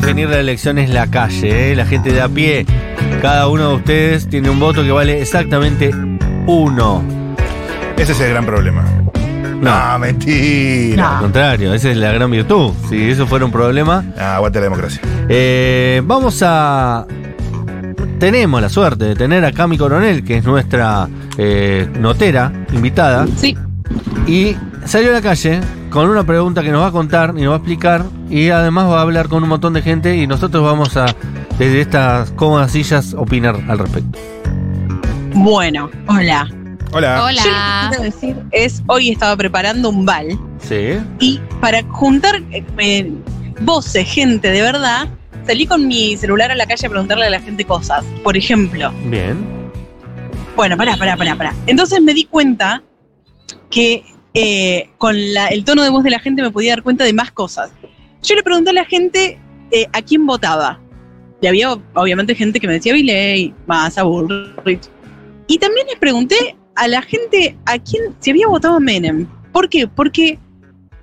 definir la elección es la calle, ¿eh? la gente de a pie. Cada uno de ustedes tiene un voto que vale exactamente uno. Ese es el gran problema. No, mentira. Al contrario, esa es la gran virtud. Si eso fuera un problema. Ah, aguante la democracia. Eh, vamos a. Tenemos la suerte de tener a Cami Coronel, que es nuestra eh, notera invitada. Sí. Y salió a la calle con una pregunta que nos va a contar y nos va a explicar. Y además va a hablar con un montón de gente. Y nosotros vamos a, desde estas cómodas sillas, opinar al respecto. Bueno, hola. Hola. Yo lo que quiero decir es, hoy estaba preparando un bal Sí. y para juntar eh, voces, gente de verdad, salí con mi celular a la calle a preguntarle a la gente cosas. Por ejemplo, Bien. bueno, pará, pará, pará, pará. Entonces me di cuenta que eh, con la- el tono de voz de la gente me podía dar cuenta de más cosas. Yo le pregunté a la gente eh, a quién votaba. Y había obviamente gente que me decía Viley, Massa, Bullrich. Y también les pregunté a la gente a quién se había votado a Menem. ¿Por qué? Porque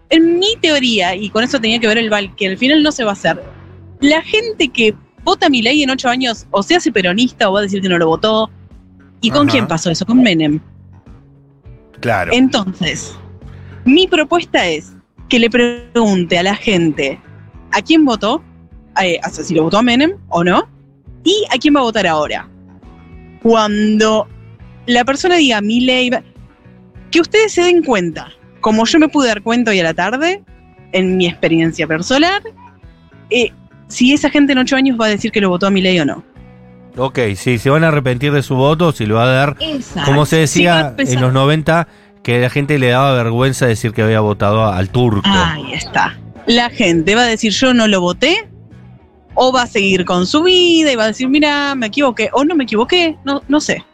en mi teoría, y con eso tenía que ver el Val, que al final no se va a hacer, la gente que vota a Milei en ocho años o se hace peronista o va a decir que no lo votó. ¿Y con Ajá. quién pasó eso? Con Menem. Claro. Entonces, mi propuesta es que le pregunte a la gente a quién votó, eh, o sea, si lo votó a Menem o no, y a quién va a votar ahora. Cuando la persona diga mi ley, que ustedes se den cuenta, como yo me pude dar cuenta hoy a la tarde, en mi experiencia personal, eh, si esa gente en ocho años va a decir que lo votó a mi ley o no. Ok, sí, se van a arrepentir de su voto, si lo va a dar. Exacto. Como se decía en los 90, que a la gente le daba vergüenza decir que había votado al turco. Ahí está. La gente va a decir yo no lo voté o va a seguir con su vida y va a decir mira me equivoqué o no me equivoqué, no, no sé.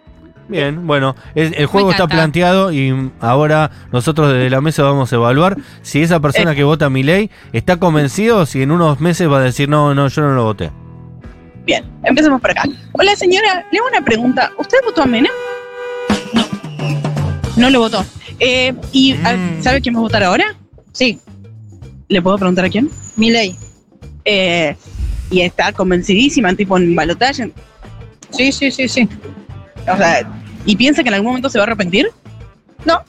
Bien, bueno, es- el juego está planteado y ahora nosotros desde la mesa vamos a evaluar si esa persona Eh. que vota a mi ley está convencido o si en unos meses va a decir no, no, yo no lo voté. Bien, empecemos por acá. Hola señora, le hago una pregunta. ¿Usted votó a Menem? No. No lo votó. Eh, ¿Y a- Mm. sabe quién va a votar ahora? Sí, ¿Le puedo preguntar a quién? mi ley. Eh, y está convencidísima, tipo en balotaje. Sí, sí, sí, sí. O sea, ¿y piensa que en algún momento se va a arrepentir? No.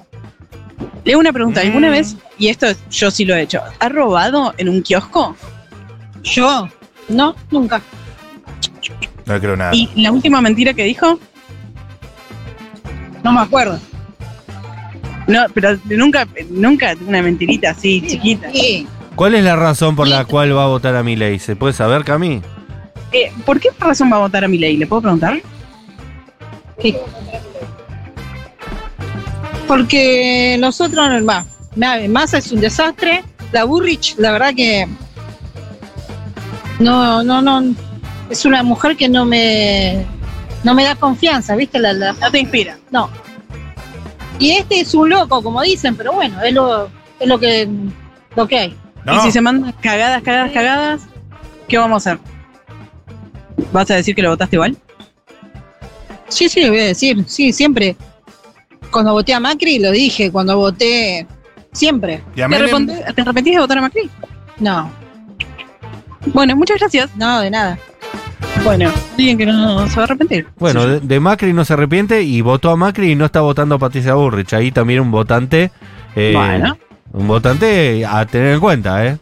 Le hago una pregunta. ¿Alguna Mm. vez, y esto es- yo sí lo he hecho, ¿ha robado en un kiosco? ¿Yo? No, nunca. No creo nada. ¿Y la última mentira que dijo? No me acuerdo. No, pero nunca, nunca una mentirita así chiquita. Sí. ¿Cuál es la razón por la cual va a votar a mi ley? ¿Se puede saber, Cami? Eh, ¿Por qué razón va a votar a mi ley? ¿Le puedo preguntar? Sí. Porque nosotros, va, ma- Massa es un desastre. La Burrich, la verdad que no, no, no, es una mujer que no me, no me da confianza, ¿viste? La, la- No te inspira. no. Y este es un loco, como dicen, pero bueno, es lo, es lo que, lo que hay. No, Y si se mandan cagadas, cagadas, cagadas, ¿qué vamos a hacer? ¿Vas a decir que lo votaste igual? Sí, sí, le voy a decir, sí, siempre. Cuando voté a Macri lo dije, cuando voté, siempre. y a ¿Te, ¿Te arrepentís de votar a Macri? No, Bueno, muchas gracias. no, de nada. Bueno, alguien que no se va a arrepentir. Bueno, de, de Macri no se arrepiente y votó a Macri y no está votando a Patricia Burrich. Ahí también un votante. eh, Bueno. Un votante a tener en cuenta, ¿eh?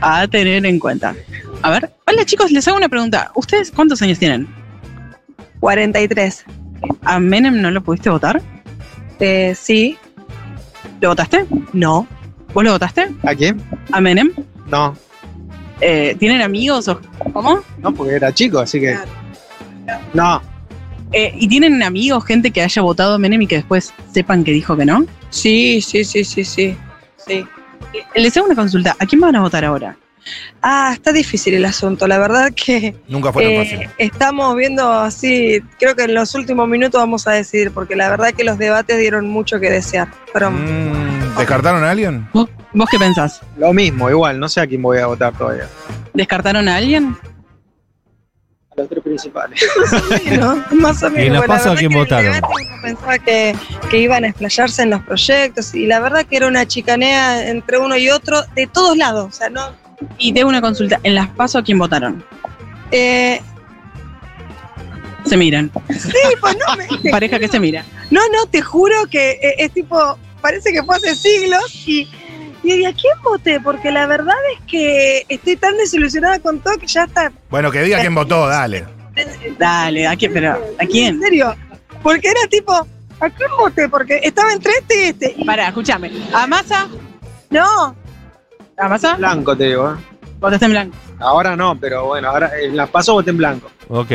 A tener en cuenta. A ver, hola chicos, les hago una pregunta. ¿Ustedes cuántos años tienen? 43. ¿A Menem no lo pudiste votar? Eh, sí, ¿Lo votaste? no. ¿Vos lo votaste? ¿A quién? ¿A Menem? No, Eh, ¿Tienen amigos o cómo? no, porque era chico, así que. No, Eh, ¿Y tienen amigos, gente que haya votado a Menem y que después sepan que dijo que no? Sí, sí, sí, sí, sí. Sí. Eh, Les hago una consulta. ¿A quién van a votar ahora? Ah, está difícil el asunto. La verdad que Nunca fue tan eh, fácil. estamos viendo así, creo que en los últimos minutos vamos a decidir, porque la verdad que los debates dieron mucho que desear. Pero Mm, ¿Descartaron a alguien? ¿Vos, vos qué pensás? lo mismo, igual, no sé a quién voy a votar todavía. ¿Descartaron a alguien? A los tres principales. ¿no? más o menos. ¿Y en las Bueno, la PASO a quién votaron? pensaba que, que iban a explayarse en los proyectos y la verdad que era una chicanea entre uno y otro de todos lados. O sea, no, Y tengo una consulta. En las paso a quién votaron. Eh, Se miran. sí, pues no me. Pareja que se mira. No, no, te juro que eh, es tipo. Parece que fue hace siglos y. Y ¿a quién voté? Porque la verdad es que estoy tan desilusionada con todo que ya está. Bueno, que diga quién votó, dale. Dale, ¿a quién? Pero, ¿a quién? En serio. Porque era tipo. ¿A quién voté? Porque estaba entre este y este. Pará, escúchame. ¿A Massa? no, ¿A Massa? Blanco te digo, ¿eh? Votaste en blanco. Ahora no, pero bueno, ahora en las paso voté en blanco. Ok.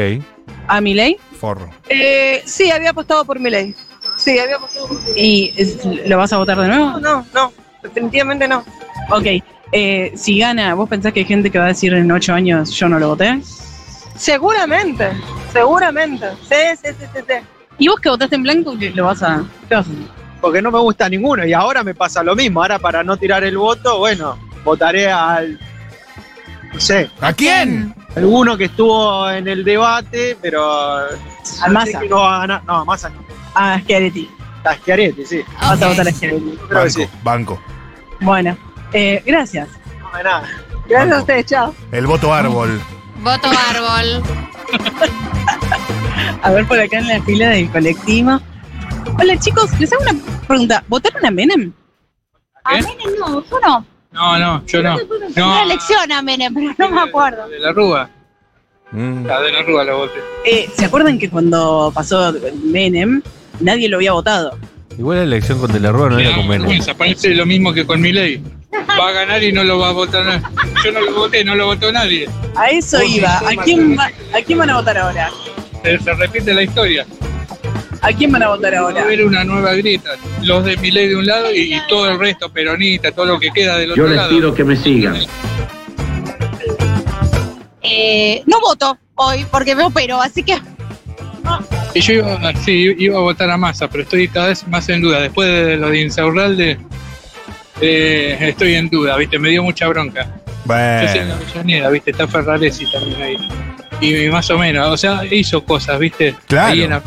¿A Milei? Forro. eh, sí, había apostado por mi ley. Sí, había por mi ¿Y es- lo vas a votar de nuevo? No, no, no. Definitivamente no. Ok. Eh, si gana, ¿vos pensás que hay gente que va a decir en ocho años yo no lo voté? Seguramente. Seguramente. Sí, sí, sí, sí. sí. ¿Y vos que votaste en blanco, qué lo vas a, qué vas a hacer? Porque no me gusta ninguno y ahora me pasa lo mismo. Ahora para no tirar el voto, bueno, votaré al. No sé, ¿A quién? alguno que estuvo en el debate, pero. Al Massa. no va a ganar. No, Massa no. A Schiaretti. A Schiaretti, sí. Vas a votar a Schiaretti. Creo que sí. Banco, banco. Bueno, eh, gracias. No de nada. Gracias Banco. a ustedes, chao. El voto árbol. Voto árbol. A ver por acá en la fila del colectivo. Hola chicos, les hago una pregunta. ¿Votaron a Menem? A Menem no, yo no. No, no, yo no. Una No, elección a Menem, pero no me acuerdo. de la Rúa. Mm. La de la Rúa la voté. Eh, ¿Se acuerdan que cuando pasó Menem, nadie lo había votado? Igual la elección con De la Rúa no era con Menem. vergüenza, parece lo mismo que con mi ley. Va a ganar y no lo va a votar nadie. Yo no lo voté, no lo votó nadie. A eso iba. ¿A quién, va- ¿A quién van a votar ahora? Se, se repite la historia. ¿A quién van a votar Va a ahora? haber una nueva grieta. Los de mi ley de un lado y, y todo el resto peronista, todo lo que queda del otro Yo les lado. pido que me sigan. Eh, no voto hoy porque me opero, así que Y yo iba, sí, iba a votar a Massa, pero estoy cada vez más en duda. Después de lo de Insaurralde, eh, estoy en duda, ¿viste? Me dio mucha bronca. Yo soy en la Bueno. Avellaneda, ¿viste? Está Ferraresi también ahí. Y más o menos, o sea, hizo cosas, ¿viste? Claro. Ahí en la-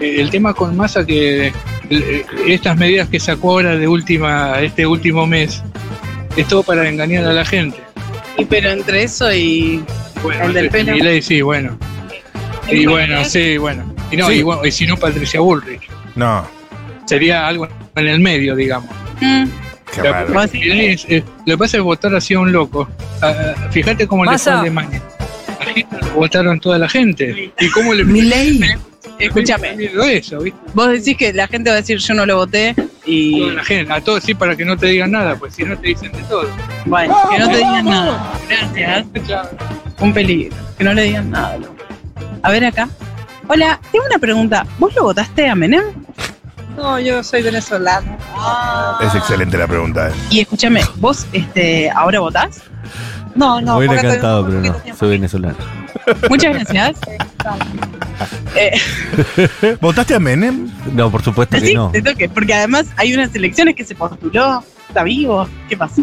Eh, el tema con Massa que eh, estas medidas que sacó ahora de última, este último mes, es todo para engañar a la gente. Y pero entre eso y. Bueno, El del pelo. Milei, sí, bueno. Y bueno, sí, bueno. Y no, Sí. y, bueno, y si no, Patricia Bullrich. No, Sería algo en el medio, digamos. Mm, qué raro. Milei es- es- lo que pasa es votar así a un loco. Fíjate cómo le fue a Alemania. Lo votaron toda la gente. ¿Y cómo le Escúchame. miedo eso, ¿viste? Vos decís que la gente va a decir yo no lo voté y. Toda la gente, a todos sí para que no te digan nada, pues si no te dicen de todo. Bueno, que no te digan nada. Gracias. Un peligro. Que no le digan nada. loco. A ver acá. Hola, tengo una pregunta. ¿Vos lo votaste a Menem? No, yo soy venezolana. Es excelente la pregunta. eh. Y escúchame, ¿vos este, ahora votás? No, no. Me hubiera encantado, pero no. tiempo. Soy venezolano. Muchas gracias. Eh, ¿Votaste a Menem? No, por supuesto que sí, no. te toque, porque además hay unas elecciones que se postuló. ¿Está vivo? ¿Qué pasa?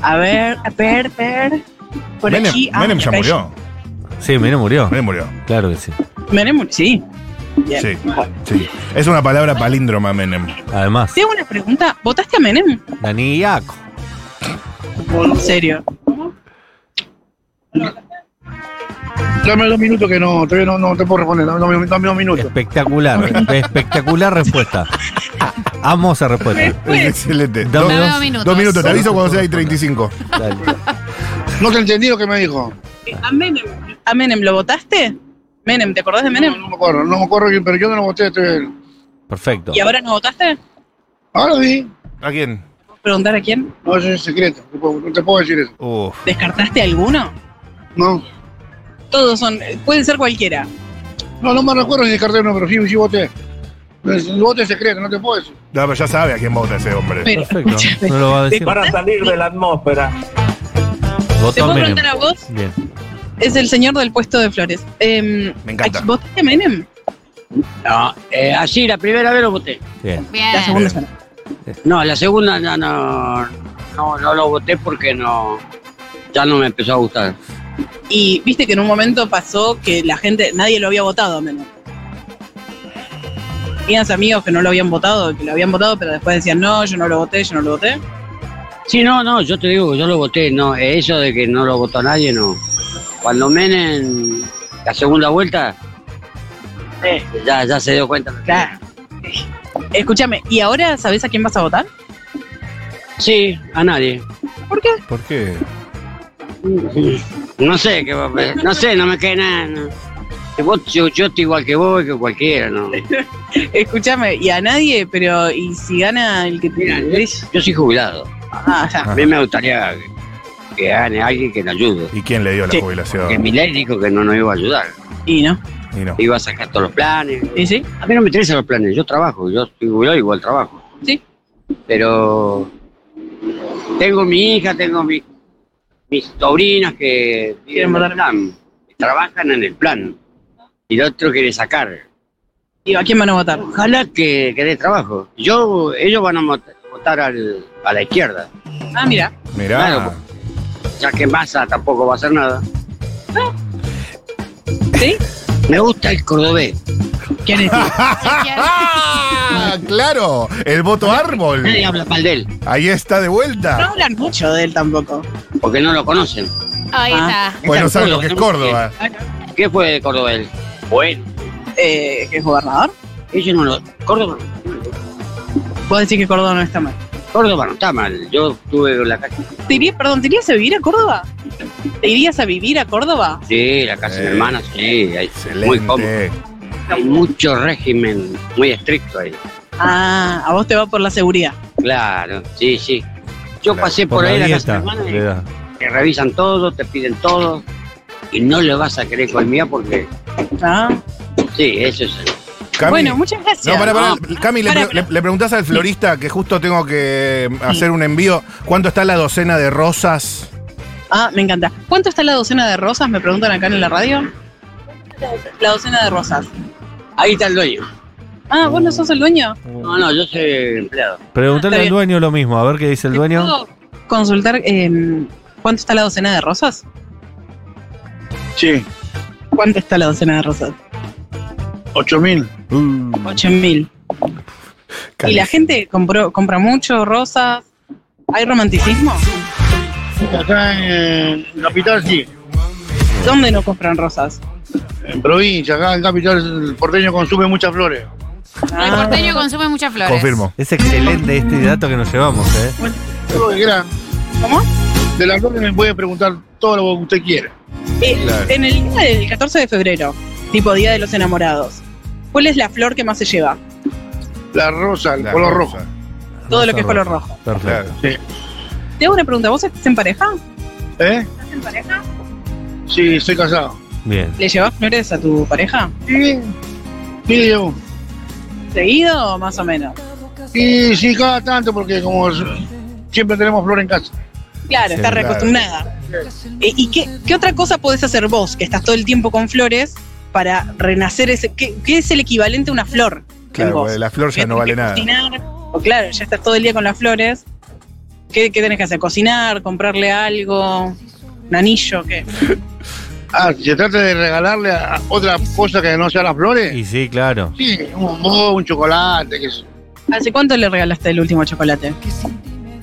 A ver, a ver, a ver. Por Menem, aquí. ah, Menem ya murió. Sí, Menem murió. Menem murió. Claro que sí. Menem, murió, sí. Bien. Sí, sí. Es una palabra palíndroma, Menem. Además, Tengo una pregunta. ¿Votaste a Menem? Dani Iaco. En serio. Dame dos minutos que no, todavía no, no te puedo responder. Dame, dos minutos. Espectacular. espectacular respuesta. Amo esa respuesta. Es excelente. Dame Dos, Dame dos. dos minutos. dos minutos, te aviso cuando sea y 35. Dale. No te entendí lo que me dijo. ¿A Menem, ¿A Menem lo votaste? Menem, ¿te acordás de Menem? no me acuerdo, no me acuerdo, quién, pero yo no lo voté. Estoy... Perfecto. ¿Y ahora no votaste? Ahora sí. ¿A quién? ¿Puedo preguntar a quién? No, eso es secreto. No te puedo- decir eso. Uf. ¿Descartaste alguno? No. Todos son, puede ser cualquiera. No, no me recuerdo si descarté uno, pero sí, sí voté. El voto es secreto, no te puedo decir. No, pero ya sabe a quién vota ese hombre. Pero, Perfecto. No lo va a decir. Para salir de la atmósfera. ¿Te puedo preguntar a vos? Bien. Es el señor del puesto de flores. Em, Me encanta. ¿Votaste a Menem? No, eh, así la primera vez lo voté. Bien. bien. La segunda ya no. No, la segunda no, no, no, no lo voté porque no, ya no me empezó a gustar. Y viste que en un momento pasó que la gente, nadie lo había votado a Menem. Tenías amigos que no lo habían votado, que lo habían votado, pero después decían, no, yo no lo voté, yo no lo voté. Sí, no, no, yo te digo que yo lo voté, no, eso de que no lo votó nadie, no. Cuando Menem, la segunda vuelta, Eh, ya, ya se dio cuenta. claro. Escúchame, ¿y ahora sabes a quién vas a votar? Sí, a nadie. ¿Por qué? ¿Por qué? No sé, que, no sé, no me queda nada. no. Que vos- yo, yo estoy igual que vos que cualquiera, ¿no? Escúchame, y a nadie, pero ¿y si gana el que Mira, te yo, yo soy jubilado. Ah, ya. A mí me gustaría que, gane alguien que nos ayude. ¿Y quién le dio la jubilación? Que mi ley dijo que no nos iba a ayudar. Y no. Y no. Iba a sacar todos los planes. ¿Y sí? A mí no me interesan los planes, yo trabajo, yo estoy jubilado igual trabajo. Sí. Pero tengo mi hija, tengo mi- mis sobrinas que Quieren votar. plan, que trabajan en el plan. Y el otro quiere sacar. ¿Y a quién van a votar? Ojalá que, que dé trabajo. Yo, ellos van a votar al- a la izquierda, Ah, mira. Mirá. Claro, ya que Massa tampoco va a hacer nada. ¿Sí? Me gusta el cordobés. ¿Quién es? ¡Ah! ¡Claro! El voto árbol. Nadie habla mal de él, Ahí está de No vuelta. hablan mucho de él tampoco. porque no lo conocen. Ahí Ah. está. Bueno, Está sabe en lo que es Córdoba. ¿Qué fue de Córdoba él? Bueno, Eh, ¿Que es gobernador? ellos no lo... Córdoba, Vos decís que Córdoba no está mal. Córdoba no está mal. Yo estuve en la casa. ¿Te irías, perdón, ¿te irías a vivir a Córdoba? ¿Te irías a vivir a Córdoba? Sí, la casa de mi hermana, sí. Hay, muy cómodo. Excelente. Hay mucho régimen muy estricto ahí. Ah, a vos te va por la seguridad. Claro, sí, sí. Yo pasé Por por, la ahí la casa de mi hermana y te revisan todo, te piden todo. Y no le vas a querer colmía porque... Ah. Sí, eso es... Cami, Bueno, muchas gracias. No, para, para. No. Cami, le, Para, pre- le- le preguntás al florista que justo tengo que Mm. hacer un envío. ¿Cuánto está la docena de rosas? Ah, me encanta. ¿Cuánto está la docena de rosas? Me preguntan acá en la radio. La docena de rosas. Ahí está el dueño. Ah, ¿vos no sos el dueño? No, no, yo soy empleado. Preguntale Está al dueño lo mismo, a ver qué dice el ¿Te dueño. puedo consultar eh, cuánto está la docena de rosas? Sí, ¿Cuánto está la docena de rosas? 8000. Uh, Ocho mil. ¿Y la gente compró, compra mucho rosas? ¿Hay romanticismo? Acá en Capital sí. ¿Dónde no compran rosas? En provincia, acá en Capital el porteño consume muchas flores. El porteño consume muchas flores. Confirmo. es excelente este dato que nos llevamos, ¿eh? Todo lo que quiera. ¿Cómo? De las flores me puede preguntar todo lo que usted quiera. Eh, Claro. En el día del 14 de febrero, tipo Día de los Enamorados, ¿cuál es la flor que más se lleva? La rosa, el La color rosa. rojo. Todo lo que es Rosa color rojo. Perfecto. Claro. Te hago una pregunta, ¿vos estás en pareja? ¿Eh? ¿Estás en pareja? Sí, estoy casado. Bien. ¿Le llevas flores a tu pareja? Sí, sí, yo. ¿Seguido o más o menos? Y sí, cada tanto, porque como siempre tenemos flor en casa. Claro, Sí, está reacostumbrada. Eh, ¿Y qué, qué otra cosa podés hacer vos, que estás todo el tiempo con flores, para renacer ese... ¿Qué, qué es el equivalente a una flor? Claro, porque la flor ya ¿Qué no vale nada. cocinar? O claro, ya estás todo el día con las flores. ¿Qué, qué tenés que hacer? ¿Cocinar? ¿Comprarle algo? ¿Un anillo? ¿Qué? Ah, si se trata de regalarle a otra cosa que no sea las flores, Y sí, claro. sí, un bombón, un chocolate, ¿Hace cuánto le regalaste el último chocolate?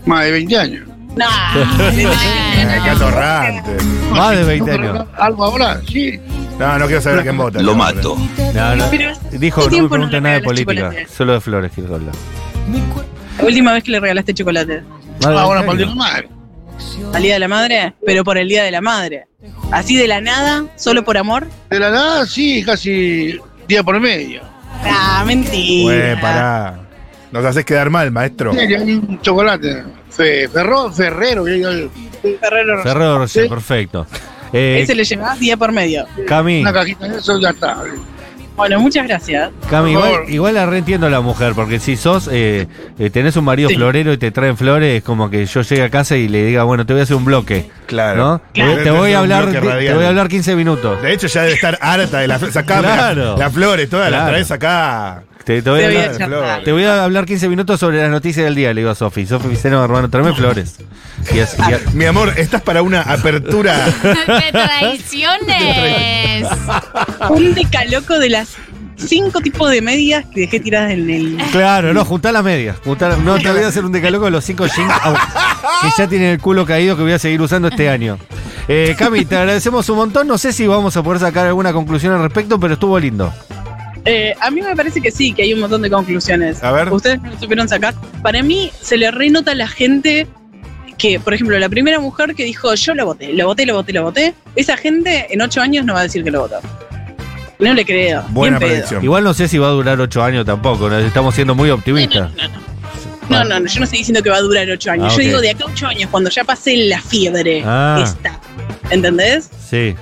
más de 20 años. No, Qué atorrante. Más de 20 ¿No años. ¿Algo ahora? Sí. No, no quiero saber a quién vota. Lo No, mato. No, no. Pero, Dijo, ¿qué no me pregunte nada de política. chocolate? Solo de flores quiero hablar. la última vez que le regalaste chocolate. De Ahora 20 para el día de la madre. ¿Al Día de la Madre? Pero por el Día de la Madre. Así de la nada, solo por amor. De la nada, sí, casi día por medio. Ah, mentira. Güey, pará. Nos haces quedar mal, maestro. Sí, hay un chocolate. Fe, Ferro, Ferrero, que hay Ferrero Rocher. Ferrero Rocher, Sí. perfecto. Eh, Ese le llevas día por medio. Cami, una cajita de eso, ya está. Bueno, muchas gracias. Cami, igual, igual la reentiendo a la mujer, porque si sos, eh, eh, tenés un marido Sí. florero y te traen flores, es como que yo llegue a casa y le diga, bueno, te voy a hacer un bloque, Claro. ¿no? Claro. Te, te voy a hablar, te voy a hablar 15 minutos. De hecho, ya debe estar harta de las flores. Sacame Claro. las, las flores, todas las traes acá. Te, te voy a Te voy a hablar, charlar. te voy a hablar 15 minutos sobre las noticias del día, le digo a Sofi. Sofi dice, no, hermano, tráeme flores. Y así, y a- Mi amor, estás para una apertura. ¡De traiciones! Un decaloco de las cinco tipos de medias que dejé tiradas en el. Claro, no, juntá las medias. juntá- no te voy a hacer un decalogo de los cinco jeans que ya tienen el culo caído que voy a seguir usando este año. Eh, Cami, te agradecemos un montón. No sé si vamos a poder sacar alguna conclusión al respecto, pero estuvo lindo. Eh, a mí me parece que sí, que hay un montón de conclusiones. A ver. Ustedes no lo supieron sacar. Para mí, se le renota a la gente que, por ejemplo, la primera mujer que dijo yo lo voté, lo voté, lo voté, lo voté, esa gente en ocho años no va a decir que lo votó. No le creo. Buena predicción. Igual no sé si va a durar ocho años tampoco. ¿no? Estamos siendo muy optimistas. No, no, no, yo no estoy diciendo que va a durar ocho años. Ah, yo digo de acá a ocho años, cuando ya pase la fiebre. Ah. Está. ¿Entendés? Sí.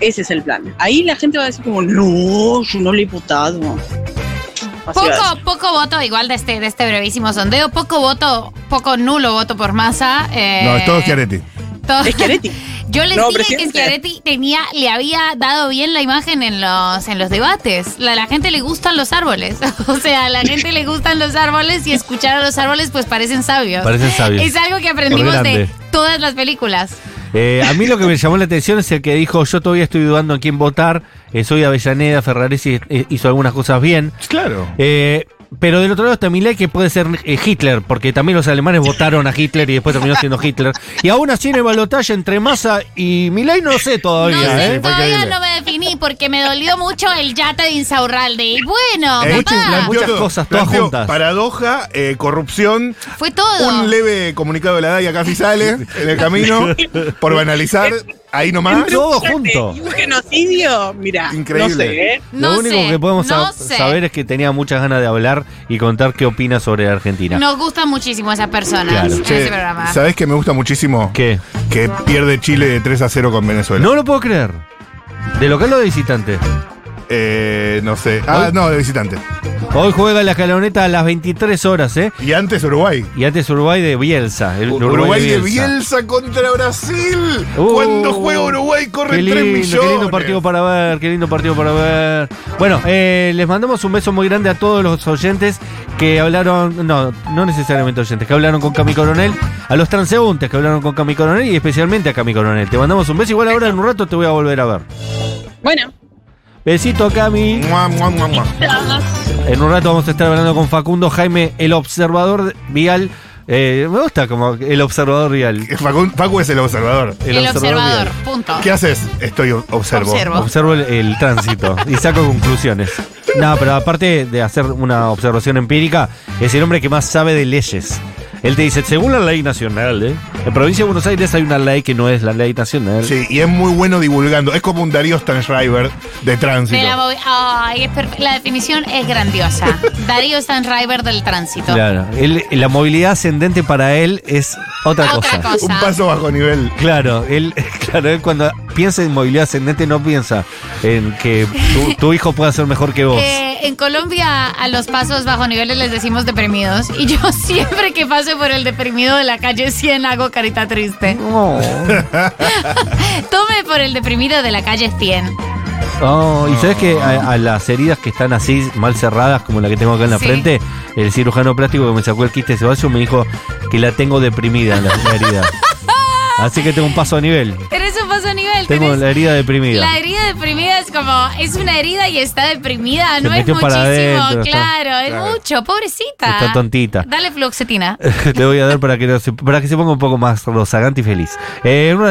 Ese es el plan. Ahí la gente va a decir como, no, yo no le he votado. Así a Poco, poco voto, igual de este, de este brevísimo sondeo, poco voto, poco nulo voto por masa. eh, No, es todo Schiaretti. todo- Es Chiaretti. Yo les No, dije que. Schiaretti tenía, le había dado bien la imagen en los, en los debates. La, la gente le gustan los árboles. O sea, a la gente le gustan los árboles y escuchar a los árboles pues parecen sabios. Parecen sabios. Es algo que aprendimos de todas las películas. Eh, a mí lo que me llamó la atención es el que dijo, yo todavía estoy dudando en quién votar, eh, soy Avellaneda, Ferraresi eh, hizo algunas cosas bien, Claro. Eh, pero del otro lado está Milei que puede ser eh, Hitler, porque también los alemanes votaron a Hitler y después terminó siendo Hitler. Y aún así en el balotaje entre Massa y Milei no sé todavía, no sé, ¿eh? todavía no me definí porque me dolió mucho el yate de Insaurralde. Y bueno, Eh, papá, muchas- cosas, todas juntas. Paradoja, eh, corrupción, fue todo. un leve comunicado de la DAIA casi sale en el camino, por banalizar, ahí nomás. Entre todo junto. Y un genocidio, mira, Increíble. no sé, ¿eh? No Lo único sé, que podemos no sab- sé. saber es que tenía muchas ganas de hablar y contar qué opina sobre Argentina. Nos gustan muchísimo esas personas Claro. en Che, este programa. ¿Sabés que me gusta muchísimo? ¿Qué? Que pierde Chile de 3 a 0 con Venezuela. No lo puedo creer. ¿De local o de visitante? Eh, no sé. Ah, Hoy- no, de visitante. Hoy juega la escaloneta a las 23 horas, ¿eh? Y antes Uruguay. Y antes Uruguay de Bielsa. el Uruguay, de Bielsa contra Brasil. Uh, Cuando juega Uruguay Qué corren lindo, 3 qué millones. lindo partido para ver, qué lindo partido para ver. Bueno, eh, les mandamos un beso muy grande a todos los oyentes que hablaron, no, no necesariamente oyentes, que hablaron con Cami Coronel, a los transeúntes que hablaron con Cami Coronel y especialmente a Cami Coronel. Te mandamos un beso, igual ahora en un rato te voy a volver a ver. Bueno, Besito Cami. Mua, mua, mua, mua. En un rato vamos a estar hablando con Facundo Jaime, el observador vial. Eh, me gusta como el observador vial. Facu, Facu es el observador. el observador, punto. ¿Qué haces? Estoy observo. Observo. Observo el, el tránsito y saco conclusiones. No, pero aparte de hacer una observación empírica, es el hombre que más sabe de leyes. Él te dice, según la ley nacional, ¿eh? En provincia de Buenos Aires hay una ley que no es la ley nacional. Sí, y es muy bueno divulgando. Es como un Darío Stanschreiber de tránsito. De la, movi- Ay, es la definición es grandiosa. Darío Stanriver del tránsito. Claro, él- la movilidad ascendente para él es otra, Otra cosa. cosa. Un paso bajo nivel. Claro, él, claro, él cuando piensa en movilidad ascendente no piensa en que tu, tu hijo pueda ser mejor que vos. Eh, en Colombia a los pasos bajo niveles les decimos deprimidos y yo siempre que paso por el deprimido de la calle 100 hago carita triste. Tome por el deprimido de la calle 100. Oh, y sabes que a, a las heridas que están así mal cerradas, como la que tengo acá en la Sí. frente, el cirujano plástico que me sacó el quiste ceballo me dijo que la tengo deprimida la, la herida. Así que tengo un paso a nivel. Paso a nivel. Tengo tenés- la herida deprimida. La herida deprimida es como, es una herida y está deprimida, Se no es muchísimo, para adentro, está- claro, es claro. mucho, pobrecita. Está tontita. Dale fluoxetina. Le voy a dar para que, no se- para que se ponga un poco más rozagante y feliz. Eh, en una